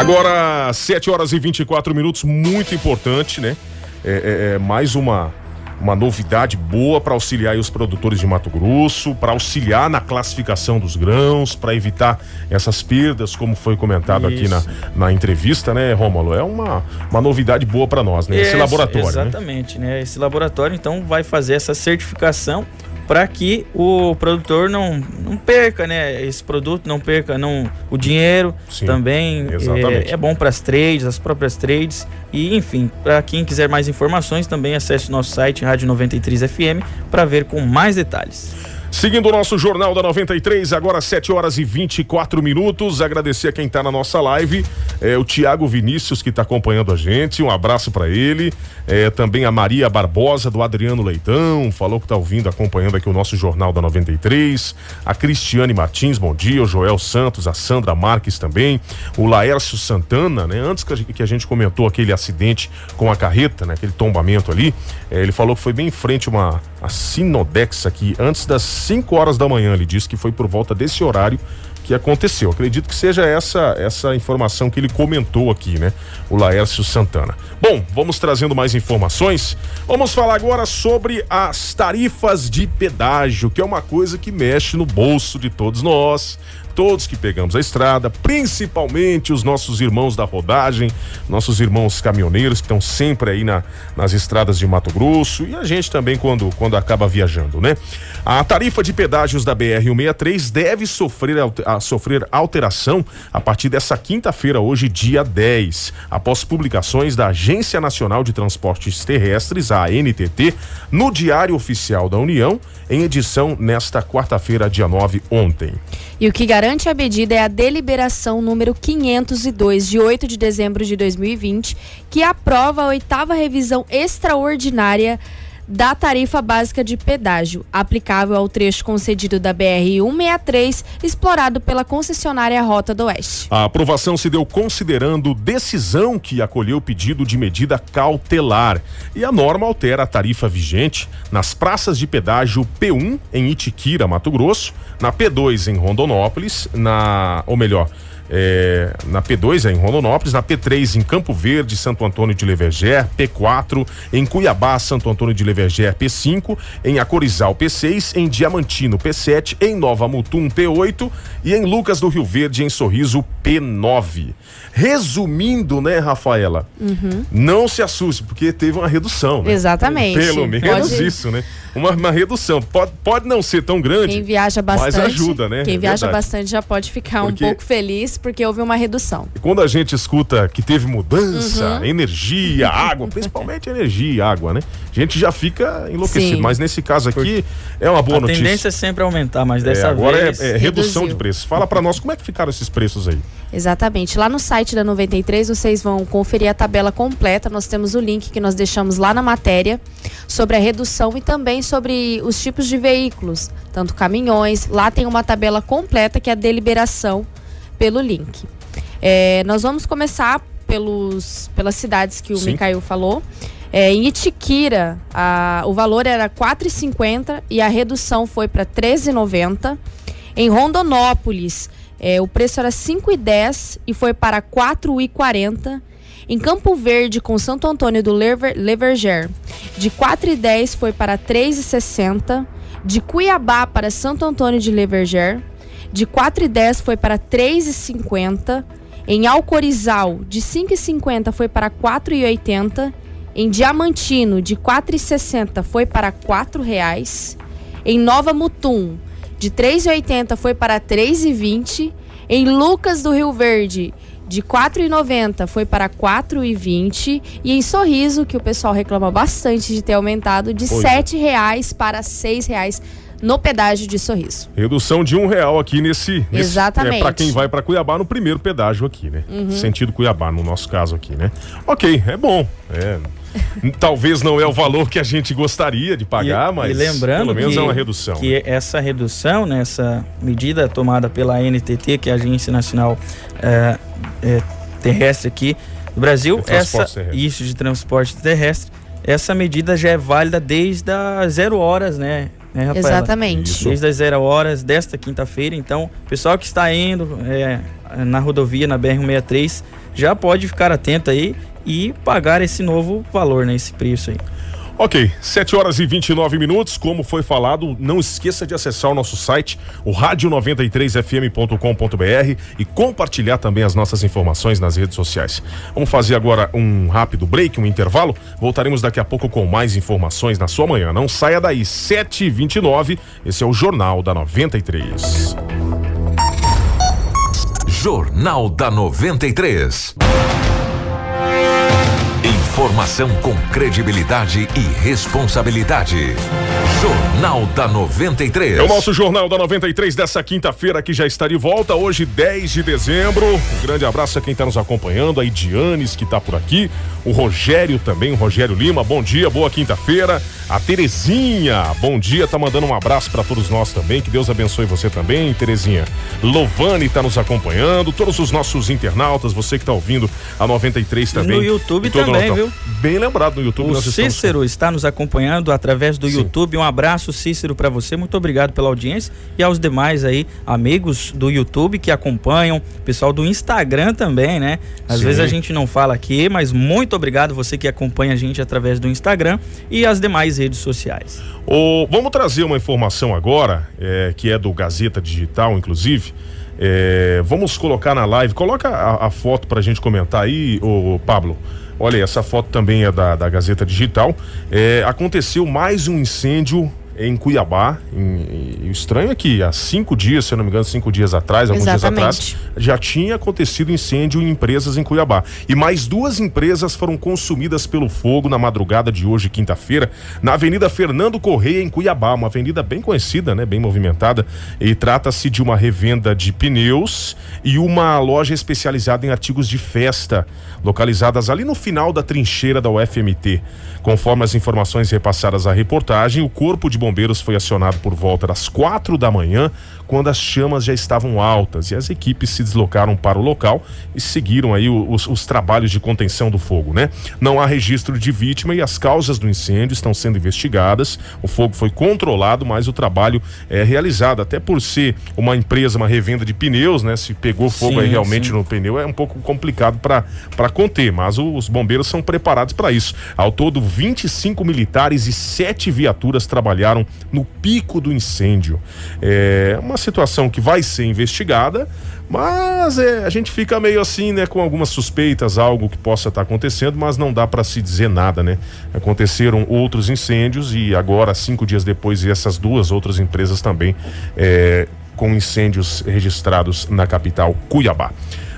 Agora, 7 horas e 24 minutos, muito importante, né? É, é, é mais uma, uma novidade boa para auxiliar os produtores de Mato Grosso, para auxiliar na classificação dos grãos, para evitar essas perdas, como foi comentado Isso. aqui na, na entrevista, né, Rômulo? É uma, uma novidade boa para nós, né? Esse laboratório.
Né? Exatamente, né? né? Esse laboratório, então, vai fazer essa certificação para que o produtor não, não perca, né? Esse produto não perca não, o dinheiro Sim, também. É, é, bom para as trades, as próprias trades. E, enfim, para quem quiser mais informações, também acesse o nosso site Rádio 93 FM para ver com mais detalhes.
Seguindo o nosso Jornal da 93, agora 7 horas e 24 minutos. Agradecer a quem está na nossa live, é, o Tiago Vinícius, que está acompanhando a gente. Um abraço para ele. É, também a Maria Barbosa, do Adriano Leitão, falou que está ouvindo, acompanhando aqui o nosso Jornal da 93. A Cristiane Martins, bom dia. O Joel Santos, a Sandra Marques também. O Laércio Santana, né? Antes que a gente, comentou aquele acidente com a carreta, né? Aquele tombamento ali, é, ele falou que foi bem em frente uma a Sinodex aqui, antes das 5 horas da manhã. Ele disse que foi por volta desse horário que aconteceu. Acredito que seja essa essa informação que ele comentou aqui, né? O Laércio Santana. Bom, vamos trazendo mais informações. Vamos falar agora sobre as tarifas de pedágio, que é uma coisa que mexe no bolso de todos nós todos que pegamos a estrada, principalmente os nossos irmãos da rodagem, nossos irmãos caminhoneiros que estão sempre aí na, nas estradas de Mato Grosso e a gente também quando, quando acaba viajando, né? A tarifa de pedágios da BR-163 deve sofrer a sofrer alteração a partir dessa quinta-feira, hoje, dia 10, após publicações da Agência Nacional de Transportes Terrestres, a ANTT, no Diário Oficial da União, em edição nesta quarta-feira, dia 9, ontem.
E o que garante a medida é a deliberação número 502, de 8 de dezembro de 2020, que aprova a oitava revisão extraordinária da tarifa básica de pedágio, aplicável ao trecho concedido da BR-163, explorado pela concessionária Rota do Oeste.
A aprovação se deu considerando decisão que acolheu pedido de medida cautelar. E a norma altera a tarifa vigente nas praças de pedágio P1 em Itiquira, Mato Grosso, na P2 em Rondonópolis, na, ou melhor, é, na P2 é em Rondonópolis, na P3 em Campo Verde, Santo Antônio de Leverger, P4 em Cuiabá, Santo Antônio de Leverger, P5 em Acorizal, P6 em Diamantino, P7 em Nova Mutum, P8 e em Lucas do Rio Verde, em Sorriso, P9. Resumindo, né, Rafaela?
Uhum.
Não se assuste, porque teve uma redução. Né?
Exatamente.
Pelo menos
Pode-
isso, né? Uma, uma redução. Pode, pode não ser tão grande.
Quem viaja bastante,
Mas ajuda, né?
Quem
É
viaja bastante já pode ficar
Porque-
um pouco feliz porque houve uma redução.
E quando a gente escuta que teve mudança,
Uhum.
energia, água, principalmente energia e água, né? A gente já fica enlouquecido.
Sim.
Mas nesse caso aqui é uma boa
a
notícia.
tendência é sempre aumentar, mas
É,
dessa
agora
vez.
é, é redução
reduziu.
de preços. Fala pra nós como é que ficaram esses preços aí.
Exatamente. Lá no site da 93 vocês vão conferir a tabela completa. Nós temos o link que nós deixamos lá na matéria sobre a redução e também sobre os tipos de veículos, tanto caminhões. Lá tem uma tabela completa que é a deliberação pelo link. É, nós vamos começar pelos, pelas cidades que o
Sim.
Falou. É, em Itiquira, a- o valor era R$ 4,50 e a redução foi para R$ 13,90. Em Rondonópolis, é, o preço era R$ 5,10 e foi para R$ 4,40. Em Campo Verde, com Santo Antônio do Lever, Leverger, de R$ 4,10 foi para R$ 3,60. De Cuiabá para Santo Antônio de Leverger, de R$ 4,10 foi para R$ 3,50. Em Alcorizal, de R$ 5,50 foi para R$ 4,80. Em Diamantino, de R$ 4,60 foi para R$ 4,00. Em Nova Mutum, de R$ 3,80 foi para R$ 3,20. Em Lucas do Rio Verde, de R$ 4,90 foi para R$ 4,20. E em Sorriso, que o pessoal reclama bastante de ter aumentado, de R$
é.
7,00 para R$ 6,00 no pedágio de Sorriso.
Redução de um real aqui nesse. nesse
Exatamente.
É para quem vai para Cuiabá no primeiro pedágio aqui, né?
Uhum.
Sentido Cuiabá, no nosso caso aqui, né? Ok, é bom. É. Talvez não é o valor que a gente gostaria de pagar,
E-
mas
e lembrando
pelo menos
que,
é uma redução.
que essa redução, né, essa medida tomada pela NTT, que é a Agência Nacional eh, eh, Terrestre aqui do Brasil, essa
terrestre.
isso de transporte terrestre, essa medida já é válida desde as zero horas, né? Né Rafaela?
Exatamente. Isso.
Desde as zero horas desta quinta-feira. Então, pessoal que está indo eh, na rodovia, na BR-163, já pode ficar atento aí e pagar esse novo valor, né? Esse preço aí.
Ok, 7 horas e 29 minutos. Como foi falado, não esqueça de acessar o nosso site, o rádio93fm.com.br e compartilhar também as nossas informações nas redes sociais. Vamos fazer agora um rápido break, um intervalo. Voltaremos daqui a pouco com mais informações na sua manhã. Não saia daí, 7 e 29 Esse é o Jornal da 93.
Jornal da 93. Informação com credibilidade e responsabilidade. Jornal da 93.
É o nosso Jornal da 93 dessa quinta-feira que já está de volta, hoje 10 de dezembro. Um grande abraço a quem está nos acompanhando, a Idianes que está por aqui, o Rogério também, o Rogério Lima, bom dia, boa quinta-feira. A Terezinha, bom dia, tá mandando um abraço para todos nós também, que Deus abençoe você também, Terezinha. Lovane está nos acompanhando, todos os nossos internautas, você que está ouvindo a 93 também.
no YouTube
E todo
também,
Natal.
Viu?
Bem lembrado no YouTube.
O
nós estamos-
Cícero está nos acompanhando através do
Sim.
YouTube. Um abraço, Cícero, para você. Muito obrigado pela audiência e aos demais aí amigos do YouTube que acompanham, pessoal do Instagram também, né? Às
Sim.
vezes a gente não fala aqui, mas muito obrigado você que acompanha a gente através do Instagram e as demais redes sociais.
Ô, vamos trazer uma informação agora, é, que é do Gazeta Digital, inclusive. É, vamos colocar na live. Coloca a, a foto pra gente comentar aí, ô Pablo. Olha, essa foto também é da, da Gazeta Digital. É, aconteceu mais um incêndio em Cuiabá. Em, e o estranho é que há cinco dias, se eu não me engano, cinco dias atrás, alguns
Exatamente.
dias atrás, já tinha acontecido incêndio em empresas em Cuiabá. E mais duas empresas foram consumidas pelo fogo na madrugada de hoje, quinta-feira, na Avenida Fernando Correia, em Cuiabá, uma avenida bem conhecida, né, bem movimentada. E trata-se de uma revenda de pneus e uma loja especializada em artigos de festa, localizadas ali no final da trincheira da UFMT. Conforme as informações repassadas à reportagem, o Corpo de Bombeiros foi acionado por volta das quatro da manhã, quando as chamas já estavam altas e as equipes se deslocaram para o local e seguiram aí os, os trabalhos de contenção do fogo, né? Não há registro de vítima e as causas do incêndio estão sendo investigadas. O fogo foi controlado, mas o trabalho é realizado, até por ser uma empresa, uma revenda de pneus, né? Se pegou fogo
Sim,
aí realmente
sim.
no pneu é um pouco complicado para conter, mas os bombeiros são preparados para isso. Ao todo, 25 militares e sete viaturas trabalharam no pico do incêndio. É uma situação que vai ser investigada, mas é, a gente fica meio assim, né, com algumas suspeitas, algo que possa estar acontecendo, mas não dá para se dizer nada, né? Aconteceram outros incêndios e agora, cinco dias depois, essas duas outras empresas também é, com incêndios registrados na capital Cuiabá.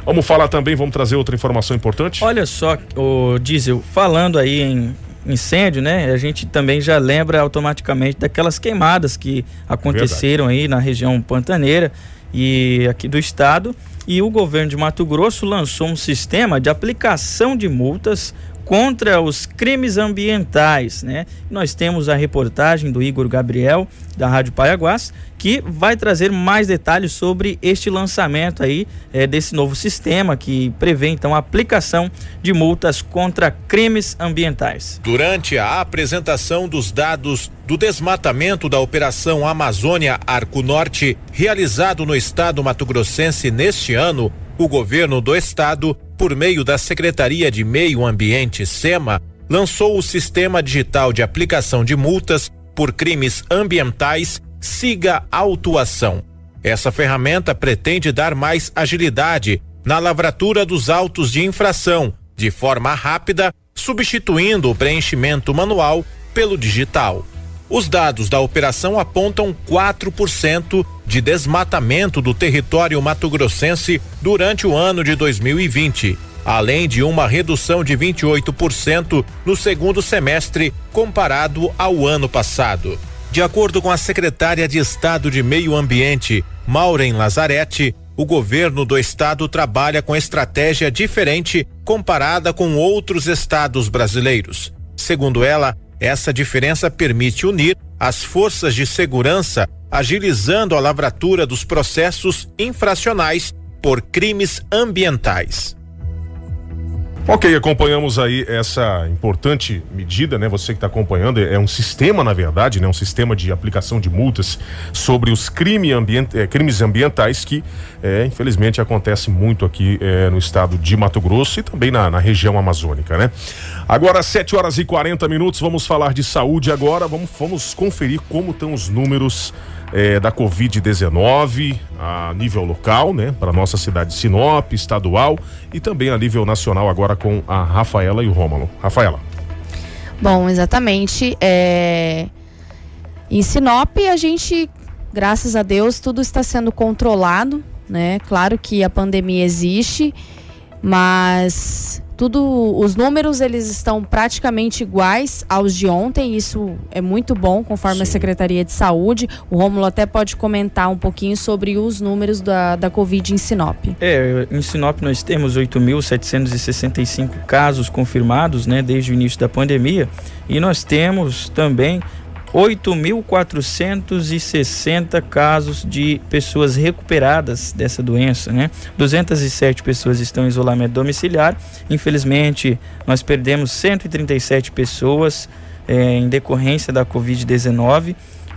Vamos falar também, vamos trazer outra informação importante?
Olha só, o Diesel, falando aí em incêndio, né? A gente também já lembra automaticamente daquelas queimadas que aconteceram aí na região pantaneira e aqui do estado. E o governo de Mato Grosso lançou um sistema de aplicação de multas contra os crimes ambientais, né? Nós temos a reportagem do Igor Gabriel da Rádio Paiaguás que vai trazer mais detalhes sobre este lançamento aí eh, desse novo sistema que prevê então a aplicação de multas contra crimes ambientais.
Durante a apresentação dos dados do desmatamento da Operação Amazônia Arco Norte, realizado no estado mato-grossense neste ano, o governo do estado, por meio da Secretaria de Meio Ambiente SEMA, lançou o Sistema Digital de Aplicação de Multas por Crimes Ambientais Siga Autuação. Essa ferramenta pretende dar mais agilidade na lavratura dos autos de infração, de forma rápida, substituindo o preenchimento manual pelo digital. Os dados da operação apontam 4% de desmatamento do território mato-grossense durante o ano de 2020, além de uma redução de 28% no segundo semestre comparado ao ano passado. De acordo com a secretária de Estado de Meio Ambiente, Maureen Lazarete, o governo do estado trabalha com estratégia diferente comparada com outros estados brasileiros. Segundo ela, essa diferença permite unir as forças de segurança, agilizando a lavratura dos processos infracionais por crimes ambientais.
Ok, acompanhamos aí essa importante medida, né? Você que está acompanhando, é um sistema, na verdade, né? Um sistema de aplicação de multas sobre os crime ambient, eh, crimes ambientais que, eh, infelizmente, acontece muito aqui eh, no estado de Mato Grosso e também na, na região amazônica, né? Agora, 7 horas e 40 minutos, vamos falar de saúde agora. Vamos, vamos conferir como estão os números eh, da Covid-19 a nível local, né? Para nossa cidade de Sinop, estadual e também a nível nacional agora com a Rafaela e o Rômulo. Rafaela.
Bom, exatamente. É... Em Sinop, a gente, graças a Deus, tudo está sendo controlado, né? Claro que a pandemia existe, mas tudo, os números eles estão praticamente iguais aos de ontem. Isso é muito bom, conforme a Secretaria de Saúde. O Rômulo até pode comentar um pouquinho sobre os números da, da Covid em Sinop.
É, em Sinop nós temos 8.765 casos confirmados, né, desde o início da pandemia, e nós temos também 8.460 casos de pessoas recuperadas dessa doença, né? 207 pessoas estão em isolamento domiciliar. Infelizmente, nós perdemos 137 pessoas eh, em decorrência da Covid-19.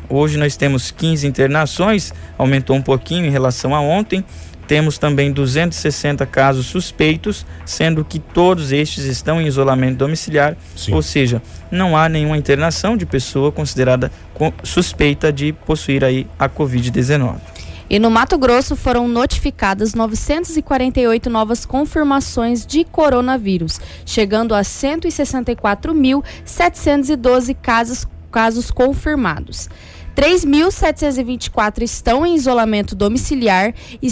Hoje nós temos 15 internações, aumentou um pouquinho em relação a ontem. Temos também 260 casos suspeitos, sendo que todos estes estão em isolamento domiciliar, ou seja, não há nenhuma internação de pessoa considerada co- suspeita de possuir aí a Covid-19.
E no Mato Grosso foram notificadas 948 novas confirmações de coronavírus, chegando a 164.712 casos, casos confirmados. 3.724 estão em isolamento domiciliar e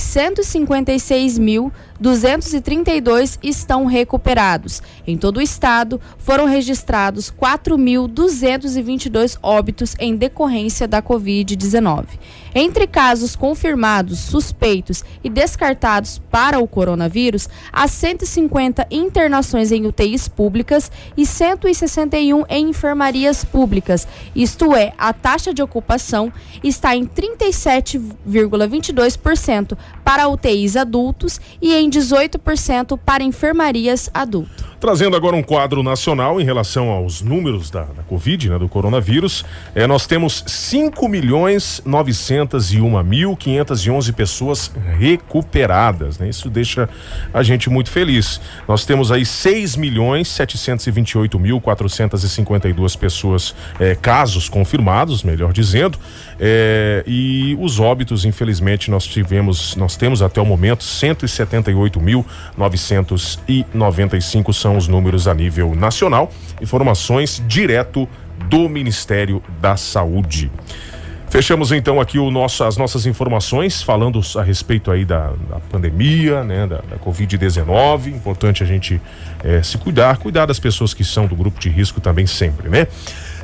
156.232 estão recuperados. Em todo o estado, foram registrados 4.222 óbitos em decorrência da Covid-19. Entre casos confirmados, suspeitos e descartados para o coronavírus, há 150 internações em UTIs públicas e 161 em enfermarias públicas. Isto é, a taxa de ocupação está em 37,22% para UTIs adultos e em 18% para enfermarias adultos.
Trazendo agora um quadro nacional em relação aos números da, da Covid, né, do coronavírus, é, nós temos 5 milhões 901 mil 511 pessoas recuperadas, né? Isso deixa a gente muito feliz. Nós temos aí 6 milhões 728 mil 452 pessoas, é, casos confirmados, melhor dizendo, é, e os óbitos, infelizmente, nós tivemos, nós temos até o momento 178 mil 995 são são os números a nível nacional. Informações direto do Ministério da Saúde. Fechamos então aqui o nosso, as nossas informações, falando a respeito aí da, da pandemia, né, da, da Covid-19. Importante a gente é, se cuidar, cuidar das pessoas que são do grupo de risco também sempre, né?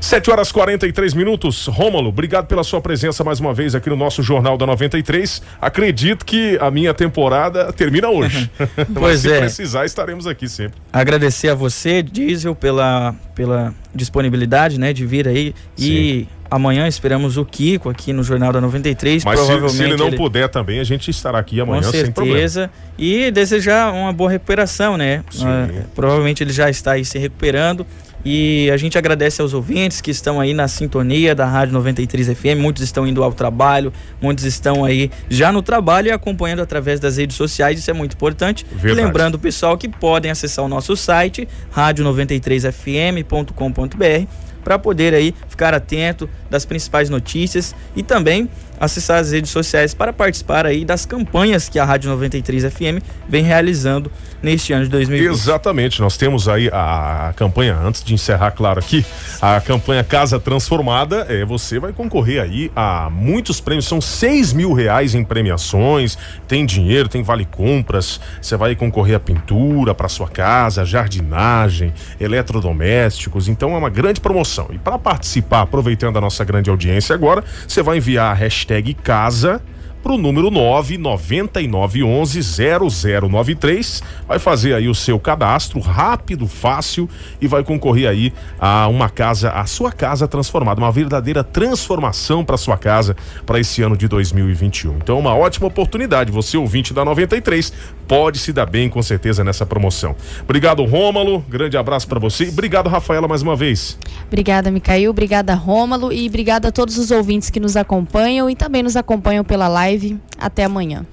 7 horas 43 minutos. Rômulo, obrigado pela sua presença mais uma vez aqui no nosso Jornal da 93. Acredito que a minha temporada termina hoje.
pois
Mas se
é.
precisar, estaremos aqui sempre.
Agradecer a você, Diesel, pela, pela disponibilidade, né, de vir aí. E amanhã esperamos o Kiko aqui no Jornal da 93.
Mas se,
provavelmente
se ele não puder também, a gente estará aqui amanhã
Com
sem problema.
certeza. E desejar uma boa recuperação, né? Ah, provavelmente ele já está aí se recuperando. E a gente agradece aos ouvintes que estão aí na sintonia da Rádio 93 FM. Muitos estão indo ao trabalho, muitos estão aí já no trabalho e acompanhando através das redes sociais. Isso é muito importante. E
Verdade.
lembrando o pessoal que podem acessar o nosso site, rádio93fm.com.br, para poder aí ficar atento das principais notícias e também acessar as redes sociais para participar aí das campanhas que a Rádio 93 FM vem realizando neste ano de 2020.
Exatamente, nós temos aí a, campanha, antes de encerrar, claro, aqui, a campanha Casa Transformada, é, você vai concorrer aí a muitos prêmios, são seis mil reais em premiações, tem dinheiro, tem vale compras, você vai concorrer a pintura para sua casa, jardinagem, eletrodomésticos, então é uma grande promoção. E para participar, aproveitando a nossa grande audiência agora, você vai enviar a hashtag casa pro número 999110093. Vai fazer aí o seu cadastro rápido, fácil e vai concorrer aí a uma casa, a sua casa transformada, uma verdadeira transformação para sua casa para esse ano de 2021. Então, uma ótima oportunidade. Você ouvinte da 93 pode se dar bem com certeza nessa promoção. Obrigado, Rômulo. Grande abraço para você. Obrigado, Rafaela, mais uma vez.
Obrigada, Micael. Obrigada, Rômulo. E obrigada a todos os ouvintes que nos acompanham e também nos acompanham pela live. Até amanhã.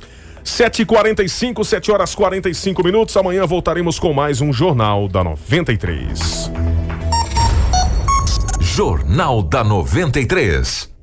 7h45, 7 horas 45 minutos. Amanhã voltaremos com mais um Jornal da 93.
Jornal da 93.